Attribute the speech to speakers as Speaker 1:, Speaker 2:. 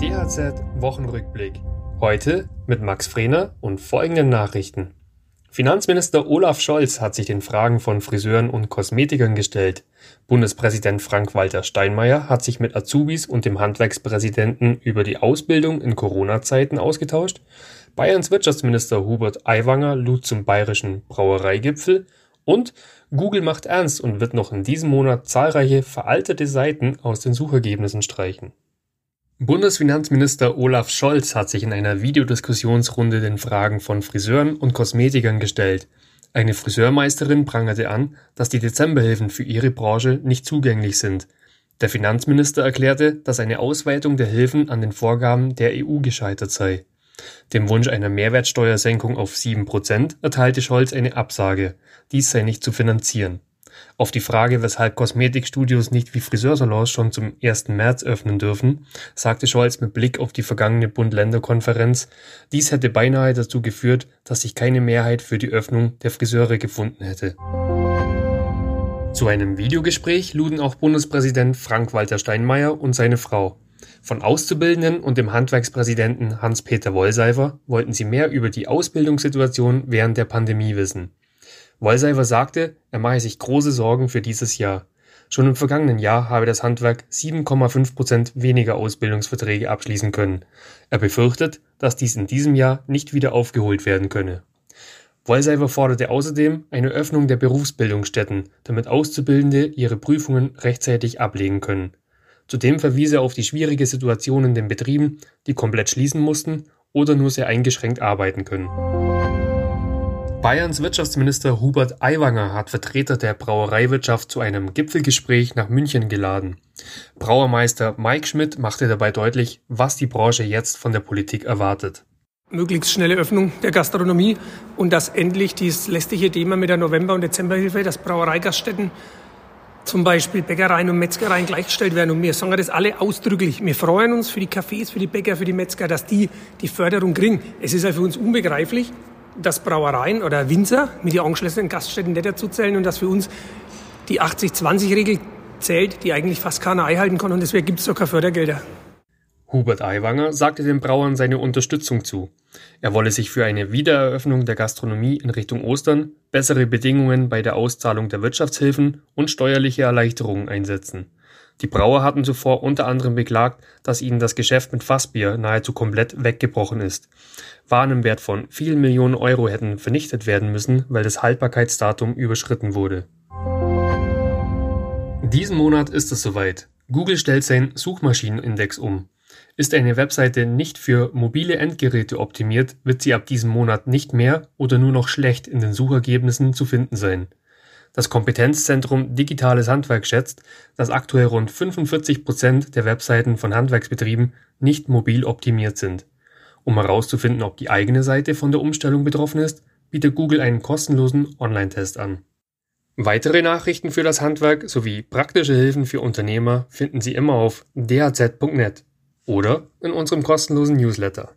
Speaker 1: DHZ Wochenrückblick. Heute mit Max Frehner und folgenden Nachrichten. Finanzminister Olaf Scholz hat sich den Fragen von Friseuren und Kosmetikern gestellt. Bundespräsident Frank-Walter Steinmeier hat sich mit Azubis und dem Handwerkspräsidenten über die Ausbildung in Corona-Zeiten ausgetauscht. Bayerns Wirtschaftsminister Hubert Aiwanger lud zum bayerischen Brauereigipfel und Google macht ernst und wird noch in diesem Monat zahlreiche veraltete Seiten aus den Suchergebnissen streichen. Bundesfinanzminister Olaf Scholz hat sich in einer Videodiskussionsrunde den Fragen von Friseuren und Kosmetikern gestellt. Eine Friseurmeisterin prangerte an, dass die Dezemberhilfen für ihre Branche nicht zugänglich sind. Der Finanzminister erklärte, dass eine Ausweitung der Hilfen an den Vorgaben der EU gescheitert sei. Dem Wunsch einer Mehrwertsteuersenkung auf 7 Prozent erteilte Scholz eine Absage. Dies sei nicht zu finanzieren. Auf die Frage, weshalb Kosmetikstudios nicht wie Friseursalons schon zum 1. März öffnen dürfen, sagte Scholz mit Blick auf die vergangene Bund-Länder-Konferenz, dies hätte beinahe dazu geführt, dass sich keine Mehrheit für die Öffnung der Friseure gefunden hätte. Zu einem Videogespräch luden auch Bundespräsident Frank-Walter Steinmeier und seine Frau. Von Auszubildenden und dem Handwerkspräsidenten Hans-Peter Wollseifer wollten sie mehr über die Ausbildungssituation während der Pandemie wissen. Wollseifer sagte, er mache sich große Sorgen für dieses Jahr. Schon im vergangenen Jahr habe das Handwerk 7,5 Prozent weniger Ausbildungsverträge abschließen können. Er befürchtet, dass dies in diesem Jahr nicht wieder aufgeholt werden könne. Wollseifer forderte außerdem eine Öffnung der Berufsbildungsstätten, damit Auszubildende ihre Prüfungen rechtzeitig ablegen können. Zudem verwies er auf die schwierige Situation in den Betrieben, die komplett schließen mussten oder nur sehr eingeschränkt arbeiten können. Bayerns Wirtschaftsminister Hubert Aiwanger hat Vertreter der Brauereiwirtschaft zu einem Gipfelgespräch nach München geladen. Brauermeister Mike Schmidt machte dabei deutlich, was die Branche jetzt von der Politik erwartet.
Speaker 2: Möglichst schnelle Öffnung der Gastronomie und dass endlich dieses lästige Thema mit der November- und Dezemberhilfe, dass Brauereigaststätten zum Beispiel Bäckereien und Metzgereien gleichgestellt werden. Und wir sagen das alle ausdrücklich. Wir freuen uns für die Cafés, für die Bäcker, für die Metzger, dass die die Förderung kriegen. Es ist ja für uns unbegreiflich, dass Brauereien oder Winzer mit den angeschlossenen Gaststätten nicht dazu zählen und dass für uns die 80-20-Regel zählt, die eigentlich fast keiner einhalten kann und deswegen gibt es keine Fördergelder.
Speaker 1: Hubert Aiwanger sagte den Brauern seine Unterstützung zu. Er wolle sich für eine Wiedereröffnung der Gastronomie in Richtung Ostern, bessere Bedingungen bei der Auszahlung der Wirtschaftshilfen und steuerliche Erleichterungen einsetzen. Die Brauer hatten zuvor unter anderem beklagt, dass ihnen das Geschäft mit Fassbier nahezu komplett weggebrochen ist. Waren im Wert von vielen Millionen Euro hätten vernichtet werden müssen, weil das Haltbarkeitsdatum überschritten wurde. Diesen Monat ist es soweit. Google stellt seinen Suchmaschinenindex um. Ist eine Webseite nicht für mobile Endgeräte optimiert, wird sie ab diesem Monat nicht mehr oder nur noch schlecht in den Suchergebnissen zu finden sein. Das Kompetenzzentrum Digitales Handwerk schätzt, dass aktuell rund 45 Prozent der Webseiten von Handwerksbetrieben nicht mobil optimiert sind. Um herauszufinden, ob die eigene Seite von der Umstellung betroffen ist, bietet Google einen kostenlosen Online-Test an. Weitere Nachrichten für das Handwerk sowie praktische Hilfen für Unternehmer finden Sie immer auf dhz.net oder in unserem kostenlosen Newsletter.